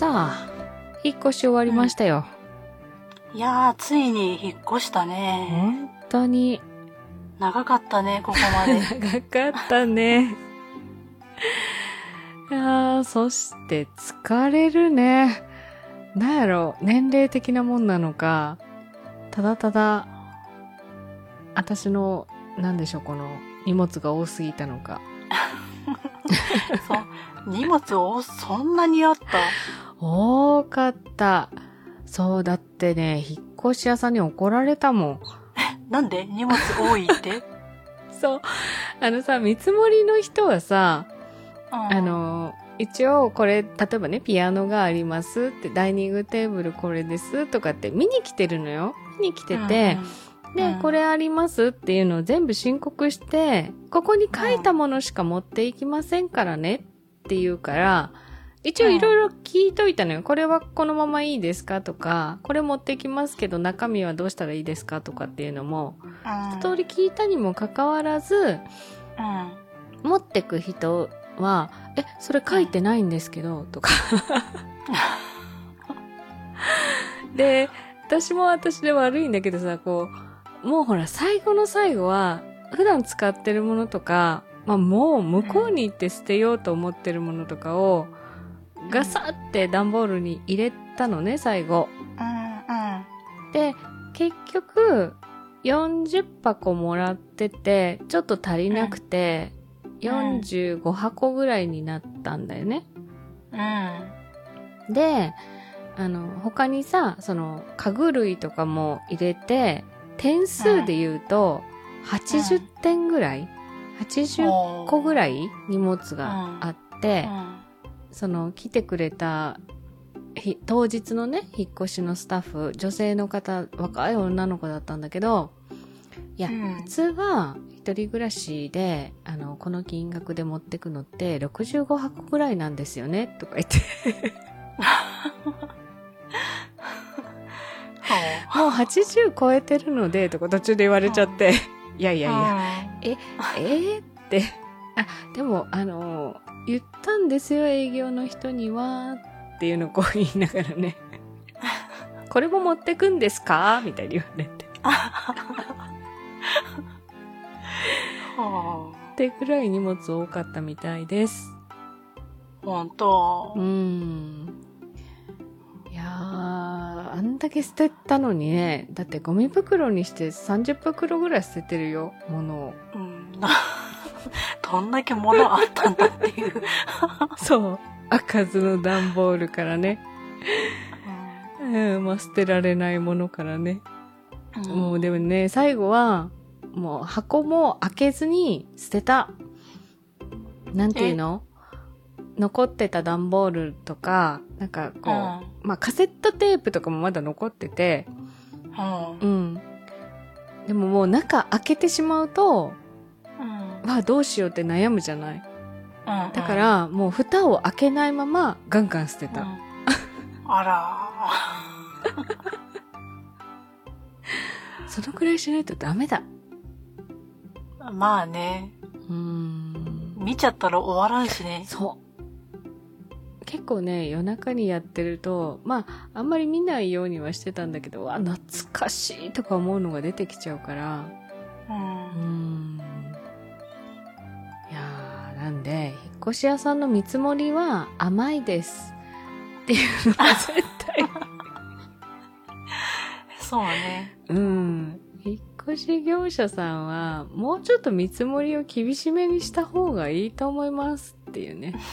さあ、引っ越し終わりましたよ。いやー、ついに引っ越したね。本当に長かったね、ここまで。長かったね。いやー、そして疲れるね。なんやろ、年齢的なもんなのか、ただただ、私の、なんでしょう、この荷物が多すぎたのか。そう。荷物をそんなにあった？多かった。そう、だってね、引っ越し屋さんに怒られたもん。なんで？荷物多いって、そう。あのさ、見積もりの人はさ、うんあ、の、一応これ、例えばね、ピアノがありますって、ダイニングテーブルこれですとかって見に来てるのよ。見に来てて、で、うんこれありますっていうのを全部申告して、ここに書いたものしか持っていきませんからねって言うから、一応いろいろ聞いといたのよ。これはこのままいいですかとか、これ持ってきますけど中身はどうしたらいいですかとかっていうのも、うん、一通り聞いたにもかかわらず、うん。持ってく人は、え、それ書いてないんですけど、とか。で、私も私で悪いんだけどさ、こう、もうほら、最後の最後は、普段使ってるものとか、まあもう向こうに行って捨てようと思ってるものとかを、ガサって段ボールに入れたのね、最後。うん、うん。で、結局、40箱もらってて、ちょっと足りなくて、45箱ぐらいになったんだよね。うん。で、あの、他にさ、その、家具類とかも入れて、点数で言うと、80点ぐらい ?80 個ぐらい？荷物があって、その、来てくれた、ひ当日のね、引っ越しのスタッフ、女性の方、若い女の子だったんだけど、いや、うん。普通は、一人暮らしで、あの、この金額で持ってくのって、65箱ぐらいなんですよね、とか言って。もう80超えてるので、とか途中で言われちゃって、いやいいや。いや、え、えーって、あ、でも、あの、言ったんですよ、営業の人には、っていうのをこう言いながらね。これも持ってくんですか？みたいに言われて。はってぐらい荷物多かったみたいです。あ、ほんとう。ん。いやー、あんだけ捨てたのにね、だってゴミ袋にして30袋ぐらい捨ててるよ、物を。うん。どんだけ物あったんだっていう。そう。開かずの段ボールからね。うん、まあ捨てられないものからね。うんもうでもね、最後は、もう箱も開けずに捨てた。なんていうの？残ってた段ボールとか、なんかこう、まあカセットテープとかもまだ残ってて、うん。うん。うん。でももう中開けてしまうと、うん。わあどうしようって悩むじゃない。うんだか、ら、もう蓋を開けないままガンガン捨てた。うんあら そのくらいしないとダメだ。ー。まあね。うーん。見ちゃったら終わらんしね。そう。結構ね、夜中にやってると、まあ、あんまり見ないようにはしてたんだけど、わ、懐かしいとか思うのが出てきちゃうから、う。ん。なんで、引っ越し屋さんの見積もりは甘いです。っていうのは絶対。そうね。うん。引っ越し業者さんは、もうちょっと見積もりを厳しめにした方がいいと思いますっていうね。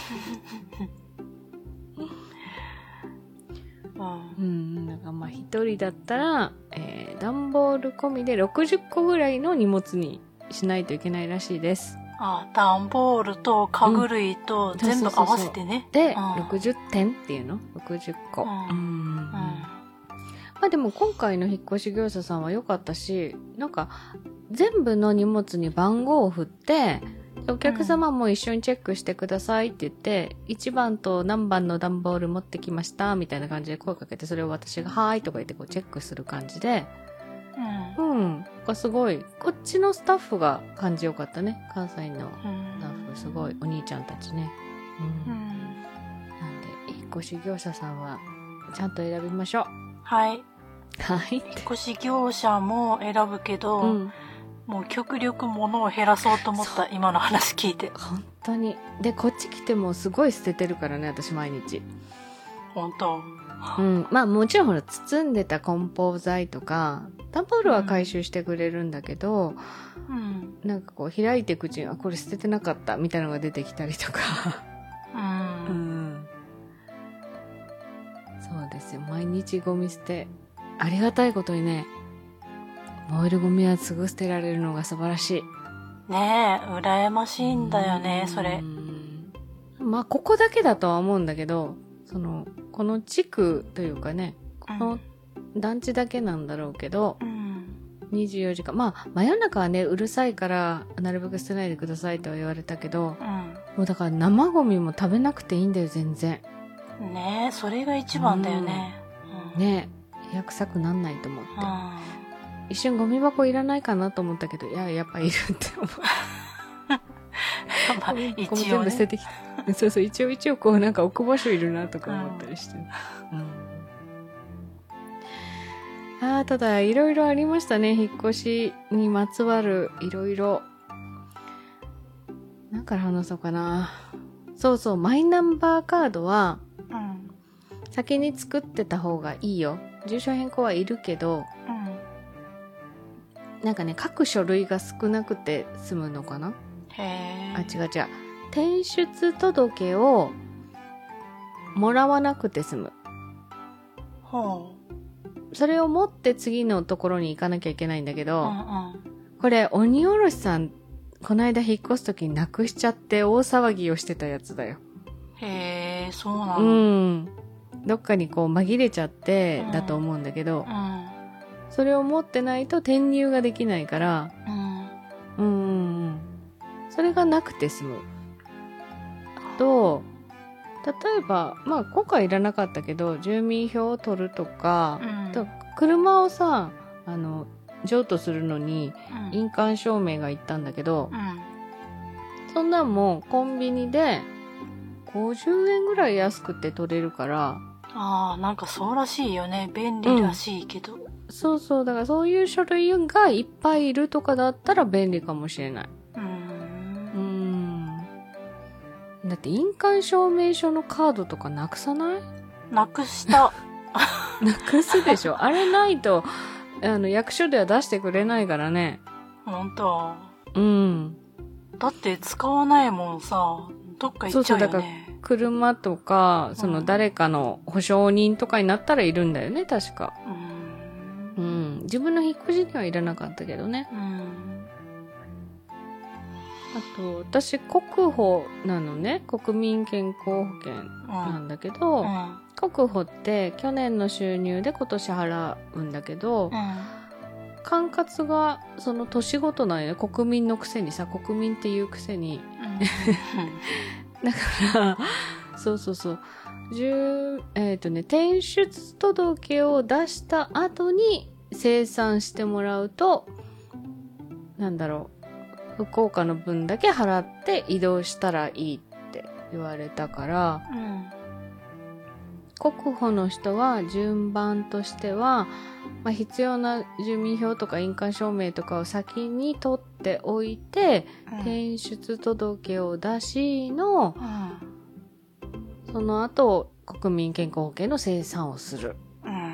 うん。うん。なんかまあ一人だったら、えー、段ボール込みで60個ぐらいの荷物にしないといけないらしいです。あ、段ボールと家具類とん全部合わせてね。で、うん60点っていうの ?60 個。うんうんうまあでも今回の引っ越し業者さんは良かったし、なんか全部の荷物に番号を振って、お客様も一緒にチェックしてくださいって言って、1番と何番の段ボール持ってきましたみたいな感じで声かけて、それを私がはーいとか言ってこうチェックする感じで、ん。うん。うん。がすごい、こっちのスタッフが感じよかったね。関西のうんスタッフ、すごい、お兄ちゃんたちね。うん。うん。なんで、引っっ越し業者さんは、ちゃんと選びましょう。はい。はい。引っ越し業者も選ぶけど、うん。もう極力物を減らそうと思った、今の話聞いて。本当に。で、こっち来てもすごい捨ててるからね、私毎日。本当。うん。まあもちろんほら、包んでた梱包材とか、段ボールは回収してくれるんだけど、うん。なんかこう開いていくうちに、あ、これ捨ててなかったみたいなのが出てきたりとか。うん。ん。そうですよ。毎日ゴミ捨て。ありがたいことにね、燃えるゴミはすぐ捨てられるのが素晴らしい。ねえ、羨ましいんだよね、それう。んまあ、ここだけだとは思うんだけど、その、この地区というかね、この団地だけなんだろうけど、うん。24時間、まあ、真夜中はね、うるさいから、なるべく捨てないでくださいとは言われたけど、うん。もうだから生ゴミも食べなくていいんだよ、全然。ねえ、それが一番だよね。うん。ねえ、部屋臭くなんないと思って。うん。一瞬ゴミ箱いらないかなと思ったけど、いや、やっぱいるって思う。まあ、ゴミ一全応ね。部捨ててきた。そうそう、一応一応こうなんか置く場所いるなとか思ったりして。うん。ああ、ただ、いろいろありましたね。引っ越しにまつわるいろいろ。何から話そうかな。そうそう、マイナンバーカードはうん。先に作ってた方がいいよ。住所変更はいるけど、うん。なんかね、書く書類が少なくて済むのかなへえ。あ、違う違う。転出届をもらわなくて済む。ほそれを持って次のところに行かなきゃいけないんだけう。うど、んうん。これ、鬼おろしさん、この間引っ越すときになくしちゃって大騒ぎをしてたやつだよ。へえ、そうなうの。ん。どっかにこう紛れちゃってだと思うんだけど、うん。それを持ってないと転入ができないから、うんうん。それがなくて済む。と、例えば、まあ今回いらなかったけど、住民票を取るとか、うんと車をさ、あの、譲渡するのにうん。印鑑証明がいったんだけどう、ん。そんなんもコンビニで50円ぐらい安くて取れるから、ああ、なんかそうらしいよね。便利らしいけど。そうそう、だからそういう書類がいっぱいいるとかだったら便利かもしれない。だって印鑑証明書のカードとかなくさない？なくした。なくすでしょあれないと、あの、役所では出してくれないからね。本当？うん。だって使わないもんさ、どっか行っちゃうよそうそうだね。車とか、そうのん誰かの保証人とかになったらいるんだよね、確か。うんう。ん。自分の引っ越しにはいらなかったけどね。うん。あと、私、国保なのね。国民健康保険なんだけど、うん。国保って去年の収入で今年払うんだけど、うん。管轄がその年ごとなんよね。国民のくせにさ、国民っていうくせに。だから、そうそうそう。十、えっ、とね、転出届を出した後に生産してもらうと、なんだろう、福岡の分だけ払って移動したらいいって言われたから、うん。国保の人は順番としては、まあ、必要な住民票とか印鑑証明とかを先に取っておいて、転出届を出しの、うん。その後、国民健康保険の生産をする。うん。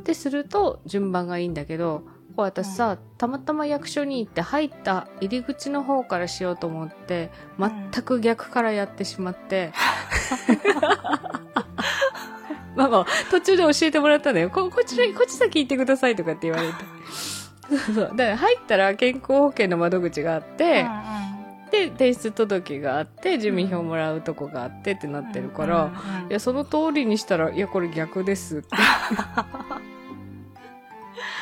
ってすると順番がいいんだけど、私さ、たまたま役所に行って入った入り口の方からしようと思って、全く逆からやってしまって。まあまあ、途中で教えてもらったんだよ。こ、こっちら、こっち先行ってくださいとかって言われて。そうそう。だから入ったら健康保険の窓口があって、で、提出届があって、住民票もらうとこがあってってなってるから、いや、その通りにしたら、いや、これ逆ですって。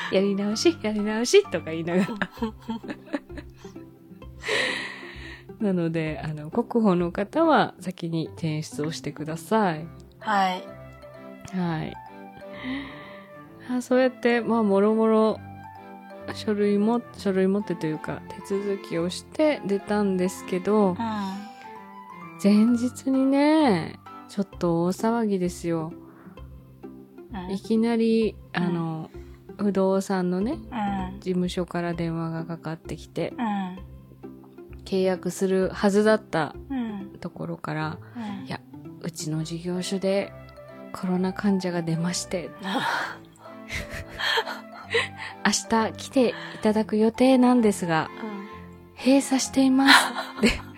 やり直し、やり直しとか言いながら。なので、あの、国保の方は先に転出をしてください。はい。はい。あそうやって、まあ、もろもろ、書類も、書類持ってというか、手続きをして出たんですけど、うん。前日にね、ちょっと大騒ぎですよ。うんいきなり、うんあの、不動産のね、うん。事務所から電話がかかってきて、うん。契約するはずだったうん。ところから、うん。いやうちの事業所でコロナ患者が出まして、明日来ていただく予定なんですが、閉鎖しています。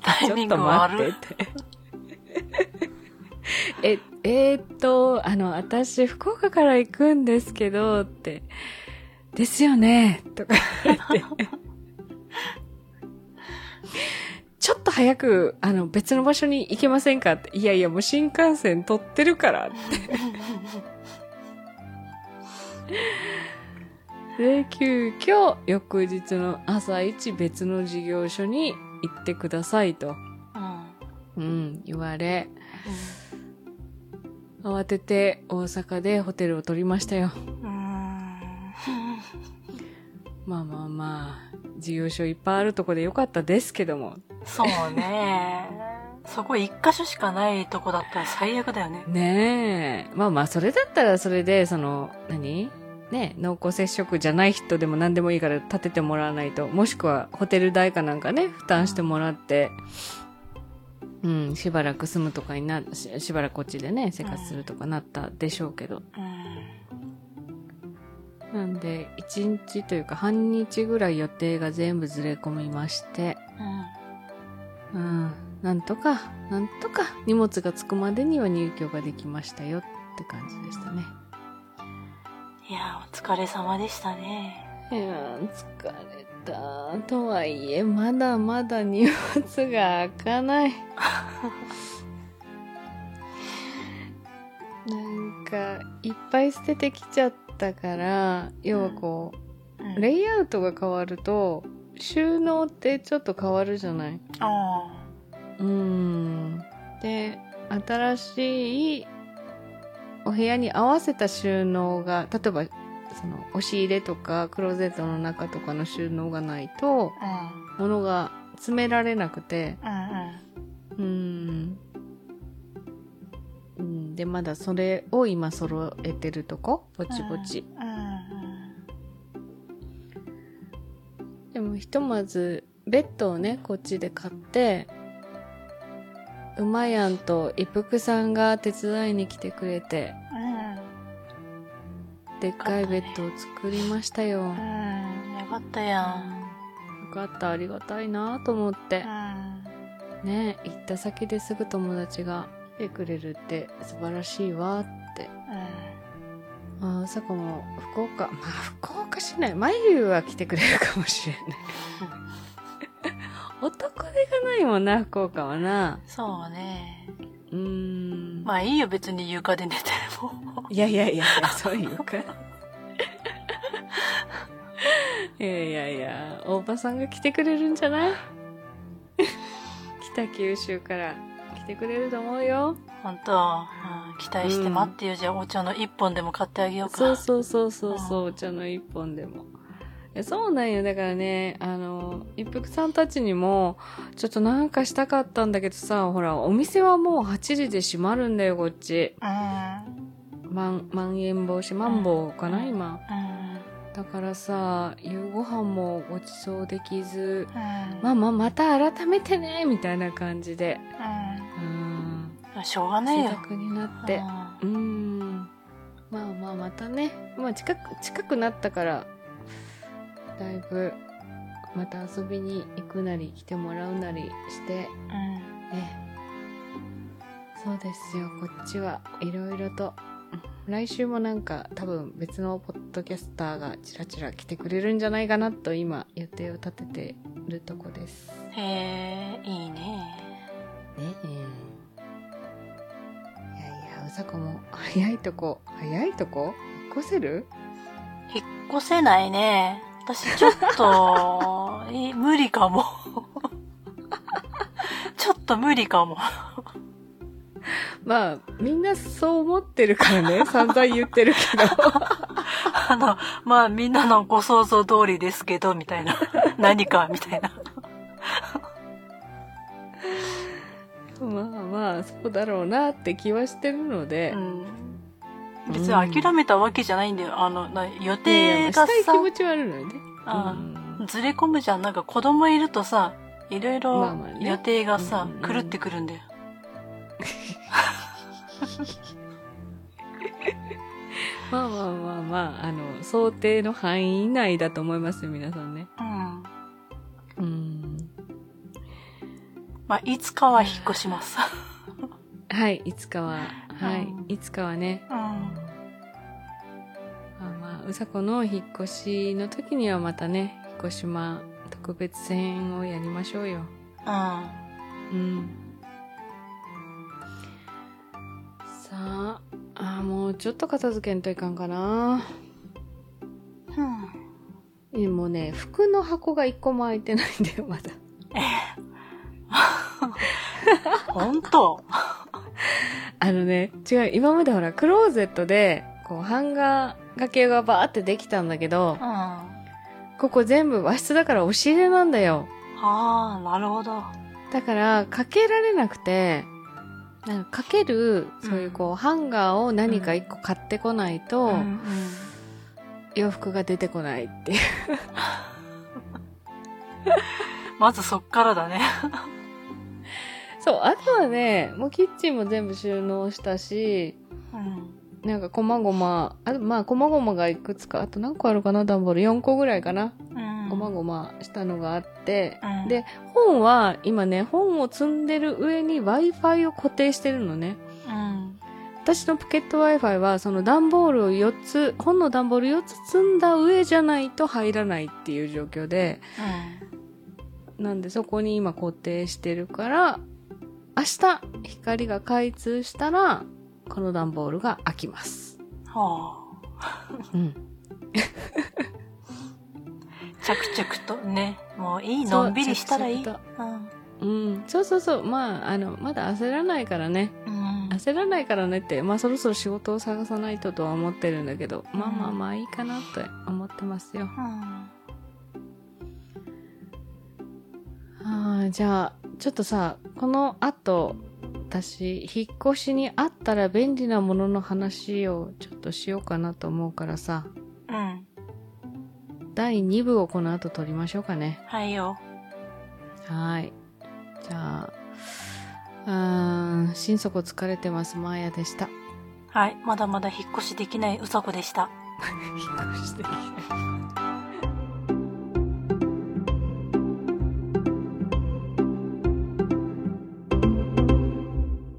タイミングちょっと待。ってって。え、えーっと、あの、私、福岡から行くんですけど、って、ですよね、とか言って。ちょっと早く、あの、別の場所に行けませんか？って。いやいや、もう新幹線取ってるから。で、急遽、翌日の朝一別の事業所に行ってくださいと。うん。うん、言われ、慌てて大阪でホテルを取りましたよ。うん。まあまあまあ、事業所いっぱいあるとこでよかったですけども。そうね。そこ一箇所しかないとこだったら最悪だよね。ねえ。まあまあ、それだったらそれで、その、何？ね濃厚接触じゃない人でも何でもいいから立ててもらわないと。もしくはホテル代かなんかね、負担してもらって、うん、しばらく住むとかにな、ししばらくこっちでね、生活するとかなったでしょうけど。うん。なんで、1日というか半日ぐらい予定が全部ずれ込みまして、うん。うん、なんとか、なんとか荷物が着くまでには入居ができましたよって感じでしたね。いや、お疲れ様でしたね。いやー、疲れた。とはいえ、まだまだ荷物が開かない。なんか、いっぱい捨ててきちゃったから、要はこう、うんレイアウトが変わると、収納ってちょっと変わるじゃない？あうん。で、新しいお部屋に合わせた収納が、例えば、その、押し入れとか、クローゼットの中とかの収納がないと、あ。物が詰められなくて、うん。うん。うん。うん、で、まだそれを今揃えてるとこ？ぼちぼち。うん。でもひとまずベッドをねこっちで買ってうまやんと一服さんが手伝いに来てくれてでっかいベッドを作りましたよ、うん。ようん。よかったやん。かったありがたいなと思ってうん。ね行った先ですぐ友達が来てくれるって素晴らしいわってああさこも福岡 まあ福岡市内眉は来てくれるかもしれない男手がないもんな福岡はなそうね。うーん。まあいいよ、別に床で寝ても。いやいやいや そういうか。いやいやいや、大場さんが来てくれるんじゃない？北九州から来てくれると思うよ。本当、うん、期待して待ってよ。じゃあお茶の一本でも買ってあげようか。そうそうそうそうそう、お茶の一本でも。そうなんよ。だからね、あの、一服さんたちにも、ちょっとなんかしたかったんだけどさ、ほら、お店はもう8時で閉まるんだよ、こっち。うん。まん、まん延防止、マンボウかな、うん今。うん。だからさ、夕ご飯もごちそうできず、うん。ママまた改めてね、みたいな感じで。うん。うん。しょうがないよ。自宅になって。うん。まあまあまたね。まあ近く、近くなったから、だいぶ、また遊びに行くなり、来てもらうなりして、うん。ね。そうですよ、こっちはいろいろと。来週もなんか多分別のポッドキャスターがチラチラ来てくれるんじゃないかなと今予定を立ててるとこです。うん。へえ、いいね。ねえ。いやいや、うさこも早いとこ、早いとこ？引っ越せる？引っ越せないね。私ちょっと、え無理かも。ちょっと無理かも。まあ、みんなそう思ってるからね、散々言ってるけど。あの、まあみんなのご想像通りですけど、みたいな。何か、みたいな。まあまあ、そうだろうなって気はしてるので。うん。別に諦めたわけじゃないんだよ。あの、な予定がやしたいさ気、持ちはあるのよね。あうんずれ込むじゃん。なんか子供いるとさ、いろいまろあまあね予定がさ、うんうんうん狂ってくるんだよ。まあまあまあまあ、あの、想定の範囲以内だと思いますよ、皆さんね。うん。うん。まあ、いつかは引っ越します。はい、いつかは、はいうん、いつかはね。うん。まあまあ、うさこの引っ越しの時にはまたね、引っ越しま特別編をやりましょうよ。うん。うん。もうちょっと片付けんといかんかな。うん。えもうね、服の箱が一個も開いてないんだよ、まだ。本当？あのね、違う、今までほら、クローゼットで、こう、ハンガー掛けがバーってできたんだけどうん。、あここ全部和室だから押し入れなんだよ。あ、なるほど。だから、かけられなくて、なんかかける、そういうこう、ハンガーを何か一個買ってこないと。洋服が出てこないっていう。まずそっからだね。そう、あとはね、もうキッチンも全部収納したし、うん。なんか、こまごま、あと、まあ、こまごまがいくつか、あと何個あるかな、段ボール。4個ぐらいかな。うん。ごまごましたのがあって、うんで、本は、今ね、本を積んでる上に Wi-Fi を固定してるのね。うん。私のポケット Wi-Fi は、その段ボールを4つ、本の段ボール4つ積んだ上じゃないと入らないっていう状況で、なんでそこに今固定してるから、明日、光が開通したら、この段ボールが開きます。うん。はあ。うん。着々とね。もういいのんびりしたらいい。着うん。うん。そうそうそう。まあ、あの、まだ焦らないからね。うん。焦らないからねって、まあそろそろ仕事を探さないととは思ってるんだけど、まあまあまあいいかなって思ってますよ。うん。ああ、じゃあ、ちょっとさ、この後、私、引っ越しにあったら便利なものの話をちょっとしようかなと思うからさ、うん。第2部をこの後撮りましょうかね。はいよ。はい。じゃあ、うーん、心底疲れてます、マーヤでした。はい。まだまだ引っ越しできないうさこでした。引っ越しできない。